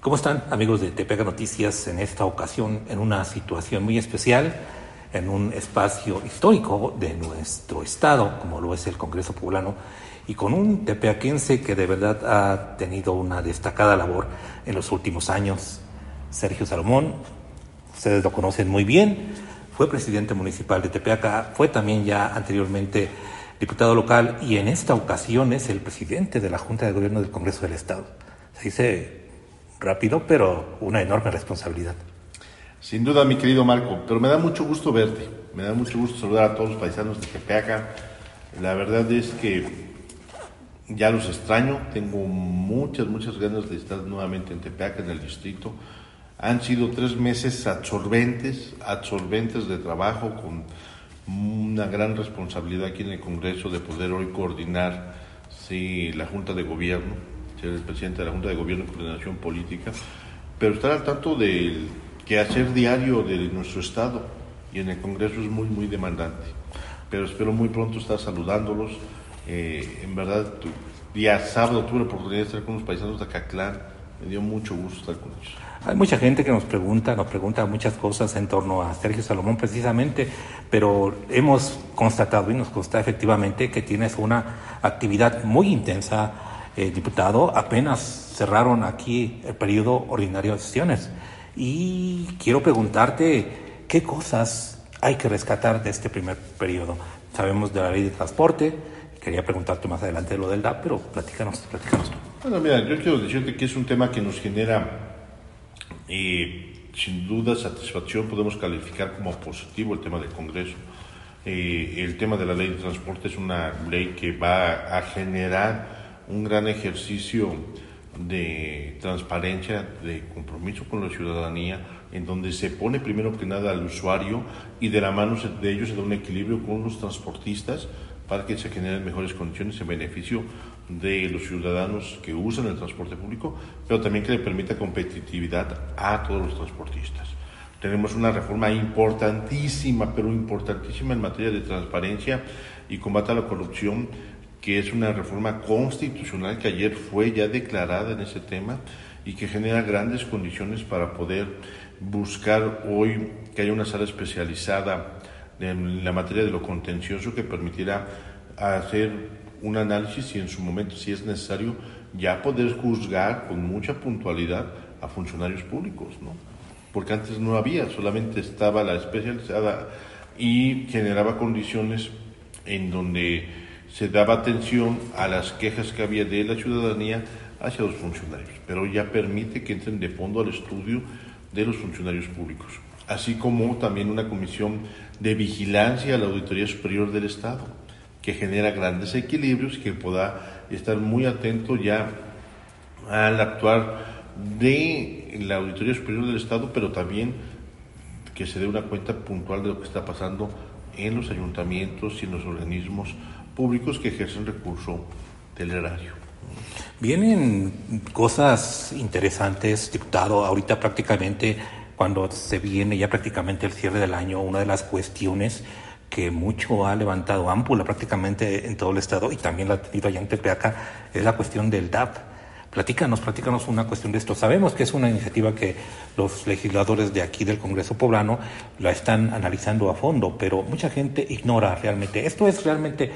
¿Cómo están amigos de Tepega Noticias en esta ocasión en una situación muy especial, en un espacio histórico de nuestro estado, como lo es el Congreso Poblano, y con un tepeaquense que de verdad ha tenido una destacada labor en los últimos años, Sergio Salomón, ustedes lo conocen muy bien, fue presidente municipal de Tepeaca, fue también ya anteriormente diputado local y en esta ocasión es el presidente de la Junta de Gobierno del Congreso del Estado. Se dice rápido, pero una enorme responsabilidad. Sin duda, mi querido Marco, pero me da mucho gusto verte, me da mucho gusto saludar a todos los paisanos de Tepeaca. La verdad es que ya los extraño, tengo muchas, muchas ganas de estar nuevamente en Tepeaca, en el distrito. Han sido tres meses absorbentes, absorbentes de trabajo, con una gran responsabilidad aquí en el Congreso de poder hoy coordinar sí, la Junta de Gobierno, ser el presidente de la Junta de Gobierno y Coordinación Política, pero estar al tanto del quehacer diario de nuestro Estado y en el Congreso es muy, muy demandante. Pero espero muy pronto estar saludándolos. Eh, en verdad, día sábado tuve la oportunidad de estar con los paisanos de Acaclán. Me dio mucho gusto estar con ellos. Hay mucha gente que nos pregunta, nos pregunta muchas cosas en torno a Sergio Salomón precisamente, pero hemos constatado y nos consta efectivamente que tienes una actividad muy intensa, eh, diputado. Apenas cerraron aquí el periodo ordinario de sesiones y quiero preguntarte qué cosas hay que rescatar de este primer periodo. Sabemos de la ley de transporte, quería preguntarte más adelante de lo del DAP, pero platícanos, platícanos tú. Bueno, mira, yo quiero decirte que es un tema que nos genera y sin duda, satisfacción podemos calificar como positivo el tema del Congreso. Eh, el tema de la ley de transporte es una ley que va a generar un gran ejercicio de transparencia, de compromiso con la ciudadanía, en donde se pone primero que nada al usuario y de la mano de ellos se da un equilibrio con los transportistas para que se generen mejores condiciones en beneficio de los ciudadanos que usan el transporte público, pero también que le permita competitividad a todos los transportistas. Tenemos una reforma importantísima, pero importantísima en materia de transparencia y combate a la corrupción, que es una reforma constitucional que ayer fue ya declarada en ese tema y que genera grandes condiciones para poder buscar hoy que haya una sala especializada en la materia de lo contencioso que permitirá hacer un análisis y en su momento, si es necesario, ya poder juzgar con mucha puntualidad a funcionarios públicos, ¿no? Porque antes no había, solamente estaba la especializada y generaba condiciones en donde se daba atención a las quejas que había de la ciudadanía hacia los funcionarios, pero ya permite que entren de fondo al estudio de los funcionarios públicos, así como también una comisión de vigilancia a la Auditoría Superior del Estado que genera grandes equilibrios y que pueda estar muy atento ya al actuar de la Auditoría Superior del Estado, pero también que se dé una cuenta puntual de lo que está pasando en los ayuntamientos y en los organismos públicos que ejercen recurso del erario. Vienen cosas interesantes, diputado. Ahorita prácticamente, cuando se viene ya prácticamente el cierre del año, una de las cuestiones que mucho ha levantado ámpula prácticamente en todo el estado y también la ha tenido allá en Tepeaca, es la cuestión del DAP. Platícanos, platícanos una cuestión de esto. Sabemos que es una iniciativa que los legisladores de aquí del Congreso Poblano la están analizando a fondo, pero mucha gente ignora realmente. ¿Esto es realmente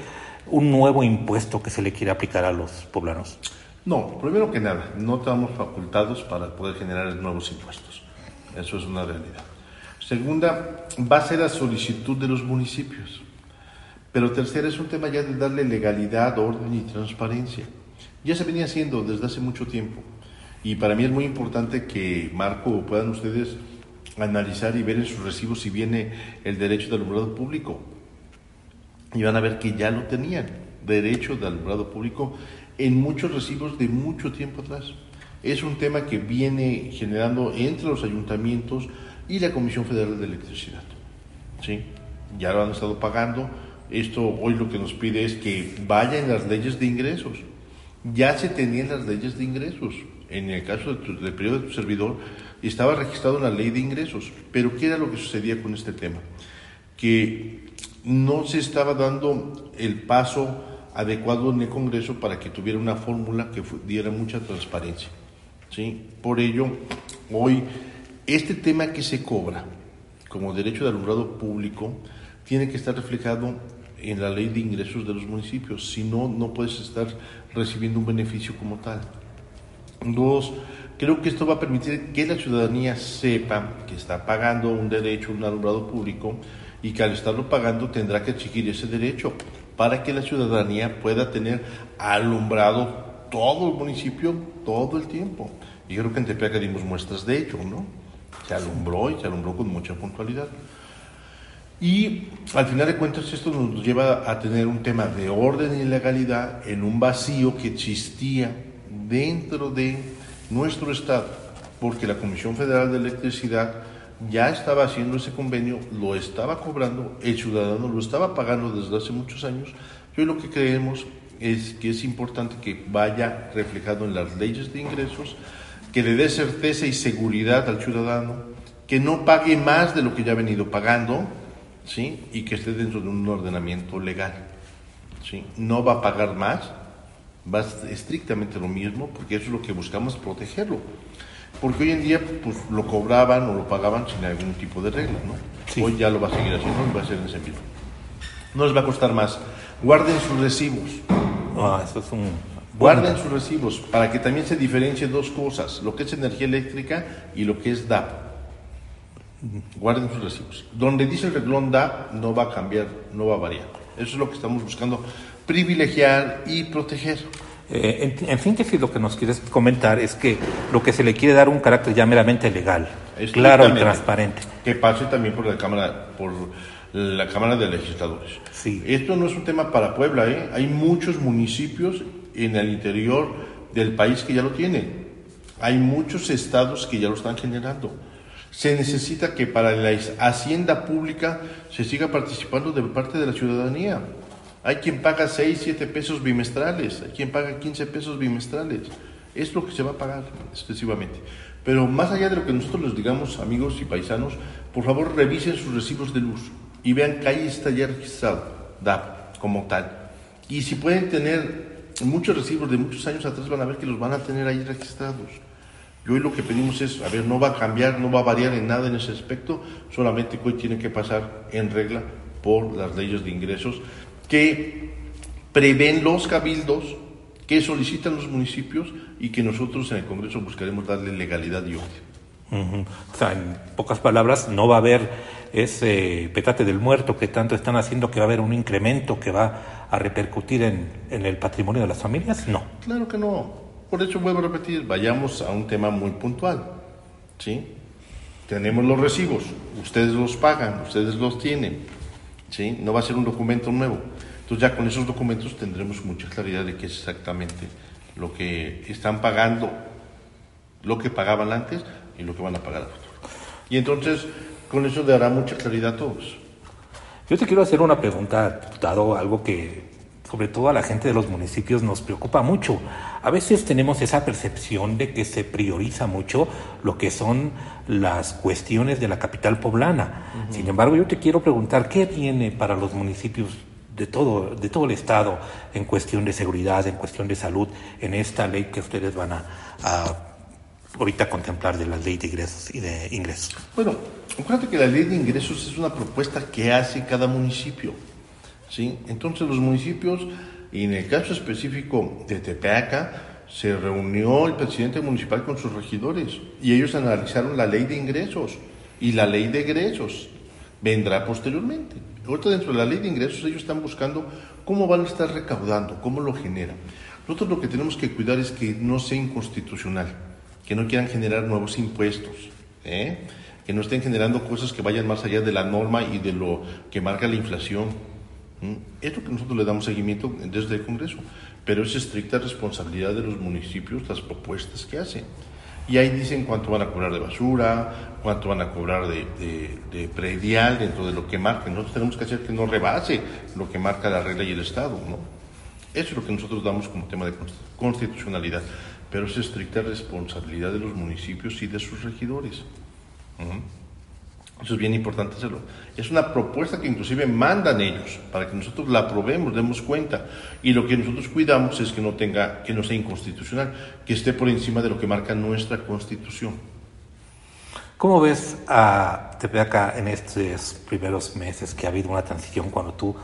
un nuevo impuesto que se le quiere aplicar a los poblanos? No, primero que nada, no estamos facultados para poder generar nuevos impuestos. Eso es una realidad. Segunda, va a ser a solicitud de los municipios. Pero tercera, es un tema ya de darle legalidad, orden y transparencia. Ya se venía haciendo desde hace mucho tiempo. Y para mí es muy importante que, Marco, puedan ustedes analizar y ver en sus recibos si viene el derecho de alumbrado público. Y van a ver que ya lo tenían, derecho de alumbrado público, en muchos recibos de mucho tiempo atrás. Es un tema que viene generando entre los ayuntamientos y la Comisión Federal de Electricidad. ¿Sí? Ya lo han estado pagando. Esto hoy lo que nos pide es que vaya en las leyes de ingresos. Ya se tenían las leyes de ingresos. En el caso del periodo de tu servidor, estaba registrado en la ley de ingresos. Pero ¿qué era lo que sucedía con este tema? Que no se estaba dando el paso adecuado en el Congreso para que tuviera una fórmula que diera mucha transparencia. ¿sí? Por ello, hoy, este tema que se cobra como derecho de alumbrado público tiene que estar reflejado en la ley de ingresos de los municipios, si no, no puedes estar recibiendo un beneficio como tal. Dos, creo que esto va a permitir que la ciudadanía sepa que está pagando un derecho, un alumbrado público, y que al estarlo pagando tendrá que exigir ese derecho para que la ciudadanía pueda tener alumbrado todo el municipio todo el tiempo. Y creo que en Tepeaca dimos muestras de hecho, ¿no? Se alumbró y se alumbró con mucha puntualidad. Y al final de cuentas esto nos lleva a tener un tema de orden y legalidad en un vacío que existía dentro de nuestro Estado, porque la Comisión Federal de Electricidad ya estaba haciendo ese convenio, lo estaba cobrando, el ciudadano lo estaba pagando desde hace muchos años. Yo lo que creemos es que es importante que vaya reflejado en las leyes de ingresos, que le dé certeza y seguridad al ciudadano, que no pague más de lo que ya ha venido pagando, ¿sí? y que esté dentro de un ordenamiento legal. ¿sí? No va a pagar más, va estrictamente lo mismo, porque eso es lo que buscamos, protegerlo. Porque hoy en día pues, lo cobraban o lo pagaban sin algún tipo de regla, ¿no? Hoy ya lo va a seguir haciendo y va a ser en ese mismo. No les va a costar más. Guarden sus recibos. Ah, eso es un... Guarden sus recibos para que también se diferencie dos cosas, lo que es energía eléctrica y lo que es DAP. Guarden sus recibos. Donde dice el reglón DAP no va a cambiar, no va a variar. Eso es lo que estamos buscando, privilegiar y proteger. Eh, en, síntesis, lo que nos quieres comentar es que lo que se le quiere dar un carácter ya meramente legal, claro y transparente. Que pase también por la Cámara, por la Cámara de Legisladores. Sí. Esto no es un tema para Puebla, ¿eh? hay muchos municipios en el interior del país que ya lo tienen. Hay muchos estados que ya lo están generando. Se necesita que para la hacienda pública se siga participando de parte de la ciudadanía. Hay quien paga 6, 7 pesos bimestrales, hay quien paga 15 pesos bimestrales. Es lo que se va a pagar excesivamente. Pero más allá de lo que nosotros les digamos, amigos y paisanos, por favor revisen sus recibos de luz y vean que ahí está ya registrado, DAP, como tal. Y si pueden tener muchos recibos de muchos años atrás, van a ver que los van a tener ahí registrados. Y hoy lo que pedimos es, a ver, no va a cambiar, no va a variar en nada en ese aspecto, solamente que hoy tiene que pasar en regla por las leyes de ingresos que prevén los cabildos, que solicitan los municipios y que nosotros en el Congreso buscaremos darle legalidad y orden. O sea, en pocas palabras, no va a haber ese petate del muerto que tanto están haciendo que va a haber un incremento que va a repercutir en, en el patrimonio de las familias. No. Claro que no. Por eso vuelvo a repetir, vayamos a un tema muy puntual. ¿sí? Tenemos los recibos, ustedes los pagan, ustedes los tienen. ¿sí? No va a ser un documento nuevo. Entonces ya con esos documentos tendremos mucha claridad de qué es exactamente lo que están pagando, lo que pagaban antes y lo que van a pagar a futuro. Y entonces con eso dará mucha claridad a todos. Yo te quiero hacer una pregunta, dado algo que sobre todo a la gente de los municipios nos preocupa mucho. A veces tenemos esa percepción de que se prioriza mucho lo que son las cuestiones de la capital poblana. Sin embargo, yo te quiero preguntar, ¿qué viene para los municipios de todo, de todo el Estado en cuestión de seguridad, en cuestión de salud, en esta ley que ustedes van a, ahorita contemplar de la ley de ingresos y de ingresos? Bueno, acuérdate que la ley de ingresos es una propuesta que hace cada municipio. ¿sí? Entonces los municipios, y en el caso específico de Tepeaca, se reunió el presidente municipal con sus regidores y ellos analizaron la ley de ingresos y la ley de egresos vendrá posteriormente. Ahorita dentro de la ley de ingresos ellos están buscando cómo van a estar recaudando, cómo lo generan. Nosotros lo que tenemos que cuidar es que no sea inconstitucional, que no quieran generar nuevos impuestos, ¿eh? que no estén generando cosas que vayan más allá de la norma y de lo que marca la inflación. Es lo que nosotros le damos seguimiento desde el Congreso, pero es estricta responsabilidad de los municipios las propuestas que hacen. Y ahí dicen cuánto van a cobrar de basura, cuánto van a cobrar de, predial dentro de lo que marquen. Nosotros tenemos que hacer que no rebase lo que marca la regla y el Estado, ¿no? Eso es lo que nosotros damos como tema de constitucionalidad, pero es estricta responsabilidad de los municipios y de sus regidores. Eso es bien importante hacerlo. Es una propuesta que inclusive mandan ellos para que nosotros la aprobemos, demos cuenta. Y lo que nosotros cuidamos es que no tenga, que no sea inconstitucional, que esté por encima de lo que marca nuestra constitución. ¿Cómo ves a Tepeaca en estos primeros meses que ha habido una transición cuando tú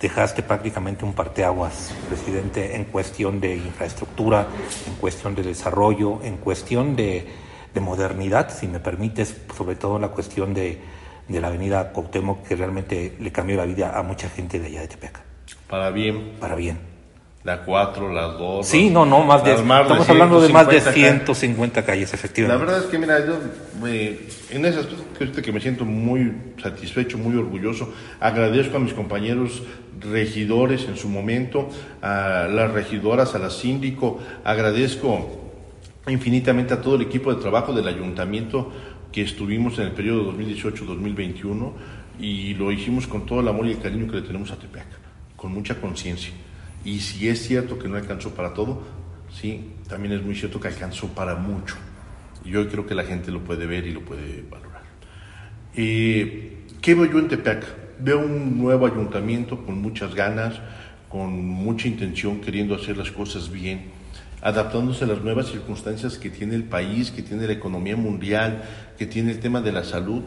dejaste prácticamente un parteaguas, presidente, en cuestión de infraestructura, en cuestión de desarrollo, en cuestión de, de modernidad, si me permites, sobre todo la cuestión de, de la avenida Cuauhtémoc, que realmente le cambió la vida a mucha gente de allá de Tepeaca? Para bien. Para bien. La 4, las 2. Sí, no, no, más de. Estamos hablando de más de 150 calles, efectivamente. La verdad es que, mira, yo eh, en esas cosas que me siento muy satisfecho, muy orgulloso, agradezco a mis compañeros regidores en su momento, a las regidoras, a la síndico, agradezco infinitamente a todo el equipo de trabajo del ayuntamiento que estuvimos en el periodo 2018-2021 y lo hicimos con todo el amor y el cariño que le tenemos a Tepeac, con mucha conciencia. Y si es cierto que no alcanzó para todo, sí, también es muy cierto que alcanzó para mucho. Y yo creo que la gente lo puede ver y lo puede valorar. Eh, ¿Qué veo yo en Tepeac? Veo un nuevo ayuntamiento con muchas ganas, con mucha intención, queriendo hacer las cosas bien, adaptándose a las nuevas circunstancias que tiene el país, que tiene la economía mundial, que tiene el tema de la salud.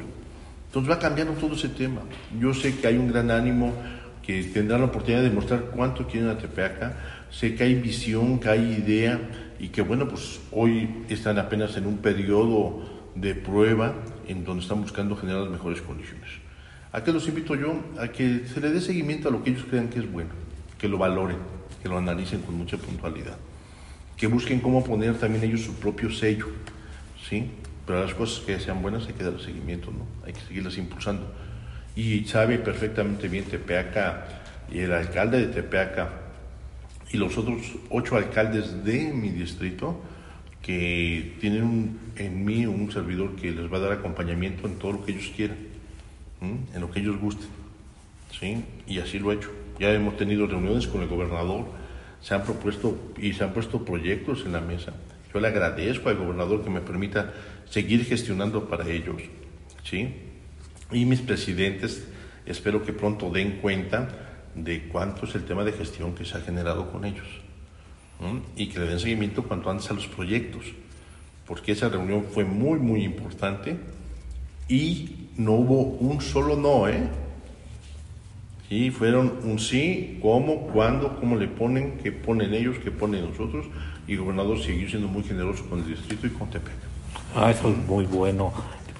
Entonces va cambiando todo ese tema. Yo sé que hay un gran ánimo que tendrán la oportunidad de demostrar cuánto quieren a Tepeaca. Sé que hay visión, que hay idea y que bueno, pues hoy están apenas en un periodo de prueba en donde están buscando generar las mejores condiciones. ¿A qué los invito yo? A que se le dé seguimiento a lo que ellos crean que es bueno, que lo valoren, que lo analicen con mucha puntualidad, que busquen cómo poner también ellos su propio sello, ¿sí? Pero las cosas que sean buenas hay que dar seguimiento, ¿no? Hay que seguirlas impulsando y sabe perfectamente bien Tepeaca y el alcalde de Tepeaca y los otros ocho alcaldes de mi distrito que tienen en mí un servidor que les va a dar acompañamiento en todo lo que ellos quieran, en lo que ellos gusten. ¿sí? Y así lo he hecho. Ya hemos tenido reuniones con el gobernador, se han propuesto y se han puesto proyectos en la mesa. Yo le agradezco al gobernador que me permita seguir gestionando para ellos. ¿sí? y mis presidentes espero que pronto den cuenta de cuánto es el tema de gestión que se ha generado con ellos y que le den seguimiento cuanto antes a los proyectos, porque esa reunión fue muy, muy importante y no hubo un solo no, ¿eh? Sí, fueron un sí, cómo, cuándo, cómo le ponen, qué ponen ellos, qué ponen nosotros, y el gobernador siguió siendo muy generoso con el distrito y con Tepec. Ah, eso es muy bueno.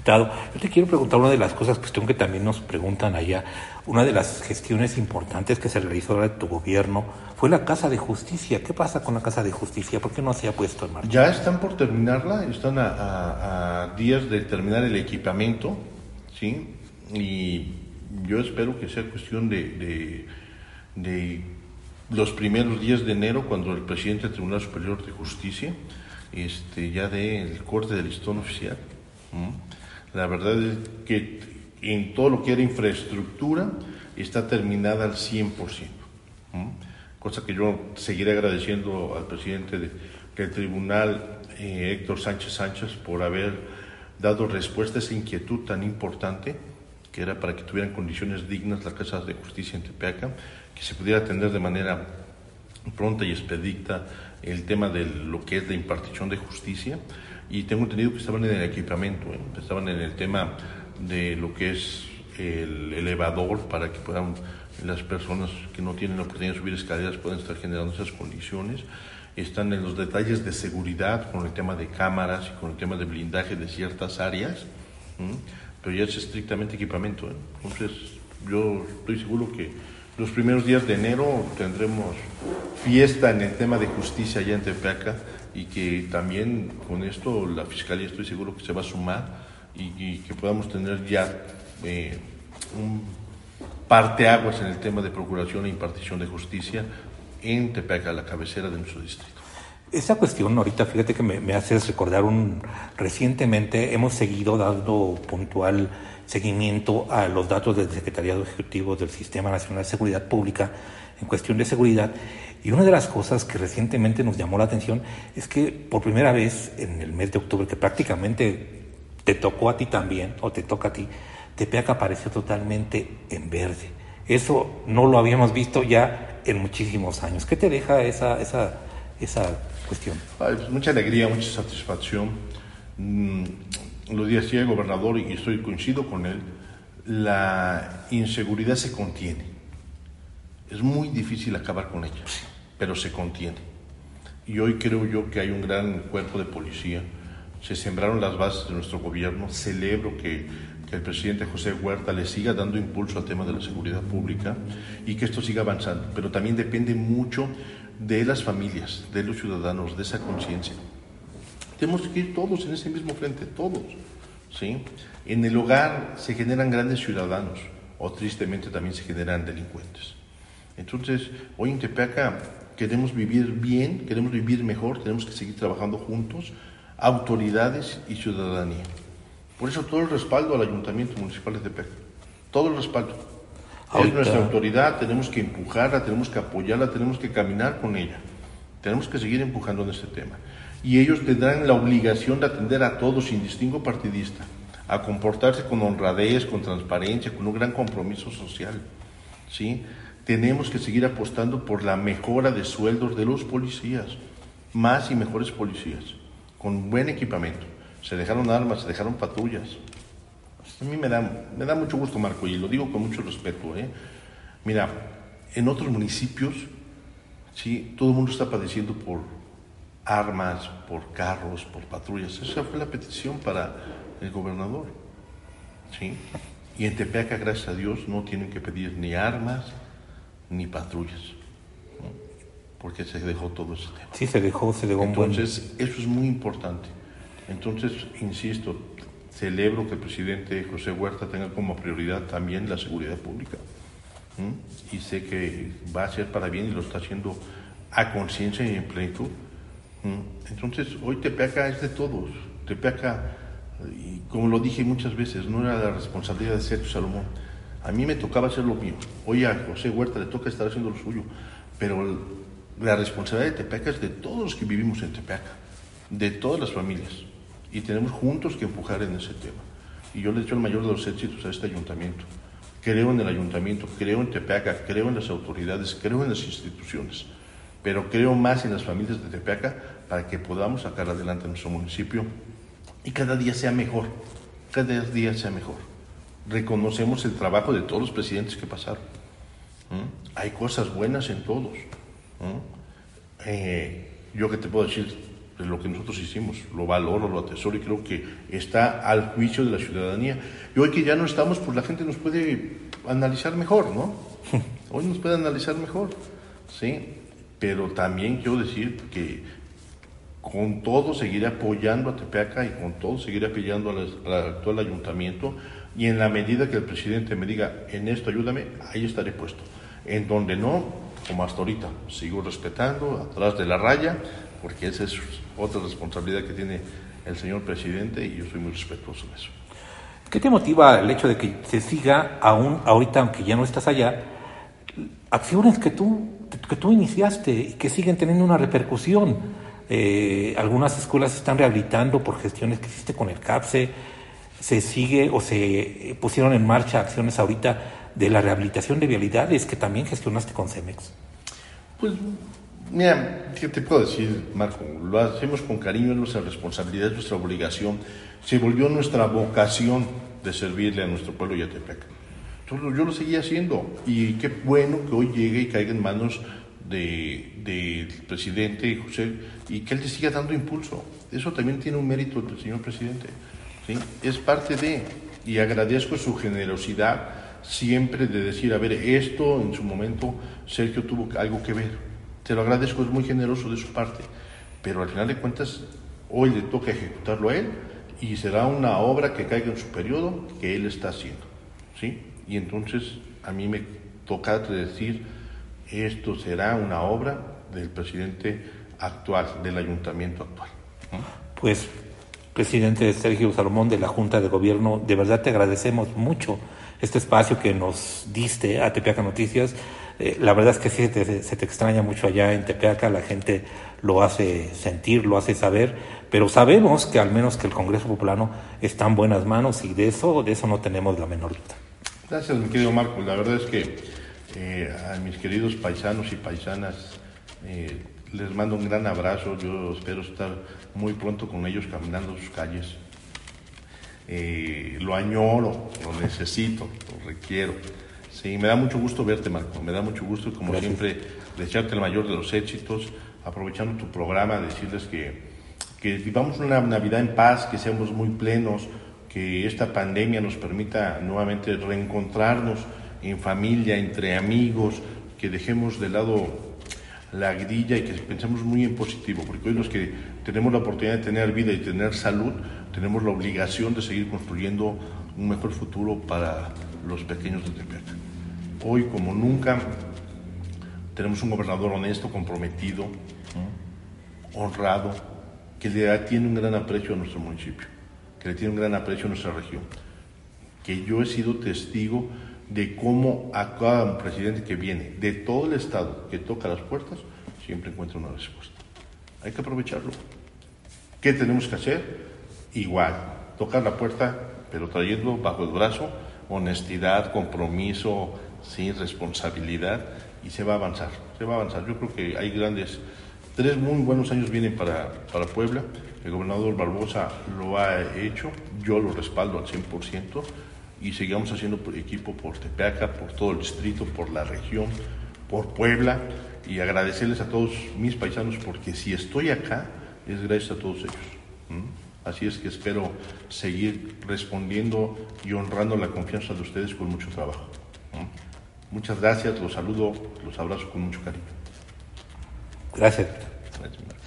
Yo te quiero preguntar una de las cosas, cuestión que también nos preguntan allá. Una de las gestiones importantes que se realizó de tu gobierno fue la Casa de Justicia. ¿Qué pasa con la Casa de Justicia? ¿Por qué no se ha puesto en marcha? Ya están por terminarla, están a, días de terminar el equipamiento, ¿sí? Y yo espero que sea cuestión de, de, los primeros días de enero, cuando el presidente del Tribunal Superior de Justicia este, ya dé el corte del listón oficial. La verdad es que en todo lo que era infraestructura está terminada al 100%. Cosa que yo seguiré agradeciendo al presidente del tribunal, eh, Héctor Sánchez Sánchez, por haber dado respuesta a esa inquietud tan importante, que era para que tuvieran condiciones dignas las casas de justicia en Tepeaca, que se pudiera atender de manera pronta y expedita el tema de lo que es la impartición de justicia y tengo entendido que estaban en el equipamiento, ¿eh? estaban en el tema de lo que es el elevador para que puedan las personas que no tienen la oportunidad de subir escaleras puedan estar generando esas condiciones. Están en los detalles de seguridad con el tema de cámaras y con el tema de blindaje de ciertas áreas, pero ya es estrictamente equipamiento. ¿eh? Entonces, yo estoy seguro que los primeros días de enero tendremos fiesta en el tema de justicia allá en Tepeaca y que también con esto la Fiscalía estoy seguro que se va a sumar y, que podamos tener ya eh, un parteaguas en el tema de procuración e impartición de justicia en Tepeaca, la cabecera de nuestro distrito. Esa cuestión ahorita, fíjate que me, me haces recordar un recientemente hemos seguido dando puntual seguimiento a los datos del Secretariado Ejecutivo del Sistema Nacional de Seguridad Pública en cuestión de seguridad y una de las cosas que recientemente nos llamó la atención es que por primera vez en el mes de octubre, que prácticamente te tocó a ti también, o te toca a ti, Tepeaca apareció totalmente en verde. Eso no lo habíamos visto ya en muchísimos años. ¿Qué te deja esa, esa, esa cuestión? Pues, mucha alegría, mucha satisfacción. Mm, lo decía el gobernador y estoy coincido con él, la inseguridad se contiene. Es muy difícil acabar con ella, pero se contiene. Y hoy creo yo que hay un gran cuerpo de policía. Se sembraron las bases de nuestro gobierno. Celebro que, que el presidente José Huerta le siga dando impulso al tema de la seguridad pública y que esto siga avanzando. Pero también depende mucho de las familias, de los ciudadanos, de esa conciencia. Tenemos que ir todos en ese mismo frente, todos. ¿sí? En el hogar se generan grandes ciudadanos o tristemente también se generan delincuentes. Entonces, hoy en Tepeaca queremos vivir bien, queremos vivir mejor, tenemos que seguir trabajando juntos, autoridades y ciudadanía. Por eso todo el respaldo al Ayuntamiento Municipal de Tepeaca, todo el respaldo. Es nuestra autoridad, tenemos que empujarla, tenemos que apoyarla, tenemos que caminar con ella. Tenemos que seguir empujando en este tema. Y ellos tendrán la obligación de atender a todos sin distingo partidista, a comportarse con honradez, con transparencia, con un gran compromiso social. ¿sí? tenemos que seguir apostando por la mejora de sueldos de los policías, más y mejores policías, con buen equipamiento. Se dejaron armas, se dejaron patrullas. A mí me da, me da mucho gusto, Marco, y lo digo con mucho respeto. ¿eh? Mira, en otros municipios, sí, todo el mundo está padeciendo por armas, por carros, por patrullas. Esa fue la petición para el gobernador. ¿sí? Y en Tepeaca, gracias a Dios, no tienen que pedir ni armas, ni patrullas, porque se dejó todo ese tema. Sí, se dejó, se dejó Entonces, eso es muy importante. Entonces, insisto, celebro que el presidente José Huerta tenga como prioridad también la seguridad pública. Y sé que va a ser para bien y lo está haciendo a conciencia y en plenitud. Entonces, hoy Tepeaca es de todos. Tepeaca, y como lo dije muchas veces, no era la responsabilidad de Sergio Salomón a mí me tocaba hacer lo mío. Hoy a José Huerta le toca estar haciendo lo suyo. Pero la responsabilidad de Tepeaca es de todos los que vivimos en Tepeaca, de todas las familias. Y tenemos juntos que empujar en ese tema. Y yo le hecho el mayor de los éxitos a este ayuntamiento. Creo en el ayuntamiento, creo en Tepeaca, creo en las autoridades, creo en las instituciones. Pero creo más en las familias de Tepeaca para que podamos sacar adelante nuestro municipio y cada día sea mejor. Cada día sea mejor reconocemos el trabajo de todos los presidentes que pasaron. Hay cosas buenas en todos. Eh, yo que te puedo decir de lo que nosotros hicimos, lo valoro, lo atesoro y creo que está al juicio de la ciudadanía. Y hoy que ya no estamos, pues la gente nos puede analizar mejor, ¿no? Hoy nos puede analizar mejor, ¿sí? Pero también quiero decir que con todo seguiré apoyando a Tepeaca y con todo seguiré apoyando al actual ayuntamiento y en la medida que el presidente me diga, en esto ayúdame, ahí estaré puesto. En donde no, como hasta ahorita, sigo respetando, atrás de la raya, porque esa es otra responsabilidad que tiene el señor presidente y yo soy muy respetuoso de eso. ¿Qué te motiva el hecho de que se siga aún ahorita, aunque ya no estás allá, acciones que tú, que tú iniciaste y que siguen teniendo una repercusión? Eh, algunas escuelas se están rehabilitando por gestiones que hiciste con el CAPSE, se sigue o se pusieron en marcha acciones ahorita de la rehabilitación de vialidades que también gestionaste con Cemex? Pues, mira, ¿qué te puedo decir, Marco? Lo hacemos con cariño, es nuestra responsabilidad, es nuestra obligación. Se volvió nuestra vocación de servirle a nuestro pueblo Yatepec. Entonces, yo lo seguía haciendo y qué bueno que hoy llegue y caiga en manos del de, presidente José y que él te siga dando impulso. Eso también tiene un mérito señor presidente. Es parte de, y agradezco su generosidad siempre de decir, a ver, esto en su momento Sergio tuvo algo que ver. Te lo agradezco, es muy generoso de su parte, pero al final de cuentas hoy le toca ejecutarlo a él y será una obra que caiga en su periodo que él está haciendo. ¿sí? Y entonces a mí me toca decir, esto será una obra del presidente actual, del ayuntamiento actual. Pues presidente Sergio Salomón de la Junta de Gobierno, de verdad te agradecemos mucho este espacio que nos diste a Tepeaca Noticias. Eh, la verdad es que sí, se te extraña mucho allá en Tepeaca, la gente lo hace sentir, lo hace saber, pero sabemos que al menos que el Congreso Populano está en buenas manos y de eso, de eso no tenemos la menor duda. Gracias, mi querido Marco. La verdad es que eh, a mis queridos paisanos y paisanas eh, les mando un gran abrazo. Yo espero estar muy pronto con ellos caminando sus calles. Lo añoro, lo necesito, lo requiero. Sí, me da mucho gusto verte, Marco. Me da mucho gusto, como siempre, desearte el mayor de los éxitos, aprovechando tu programa, decirles que, que vivamos una Navidad en paz, que seamos muy plenos, que esta pandemia nos permita nuevamente reencontrarnos en familia, entre amigos, que dejemos de lado la grilla y que pensemos muy en positivo, porque hoy los que tenemos la oportunidad de tener vida y tener salud, tenemos la obligación de seguir construyendo un mejor futuro para los pequeños de Tepeac. Hoy, como nunca, tenemos un gobernador honesto, comprometido, honrado, que le tiene un gran aprecio a nuestro municipio, que le tiene un gran aprecio a nuestra región, que yo he sido testigo de cómo a cada presidente que viene de todo el Estado que toca las puertas, siempre encuentra una respuesta. Hay que aprovecharlo. ¿Qué tenemos que hacer? Igual, tocar la puerta, pero trayendo bajo el brazo honestidad, compromiso, sin responsabilidad, y se va a avanzar, se va a avanzar. Yo creo que hay grandes, tres muy buenos años vienen para, para Puebla, el gobernador Barbosa lo ha hecho, yo lo respaldo al 100%, y sigamos haciendo equipo por Tepeaca, por todo el distrito, por la región, por Puebla y agradecerles a todos mis paisanos porque si estoy acá es gracias a todos ellos. Así es que espero seguir respondiendo y honrando la confianza de ustedes con mucho trabajo. Muchas gracias, los saludo, los abrazo con mucho cariño. Gracias. gracias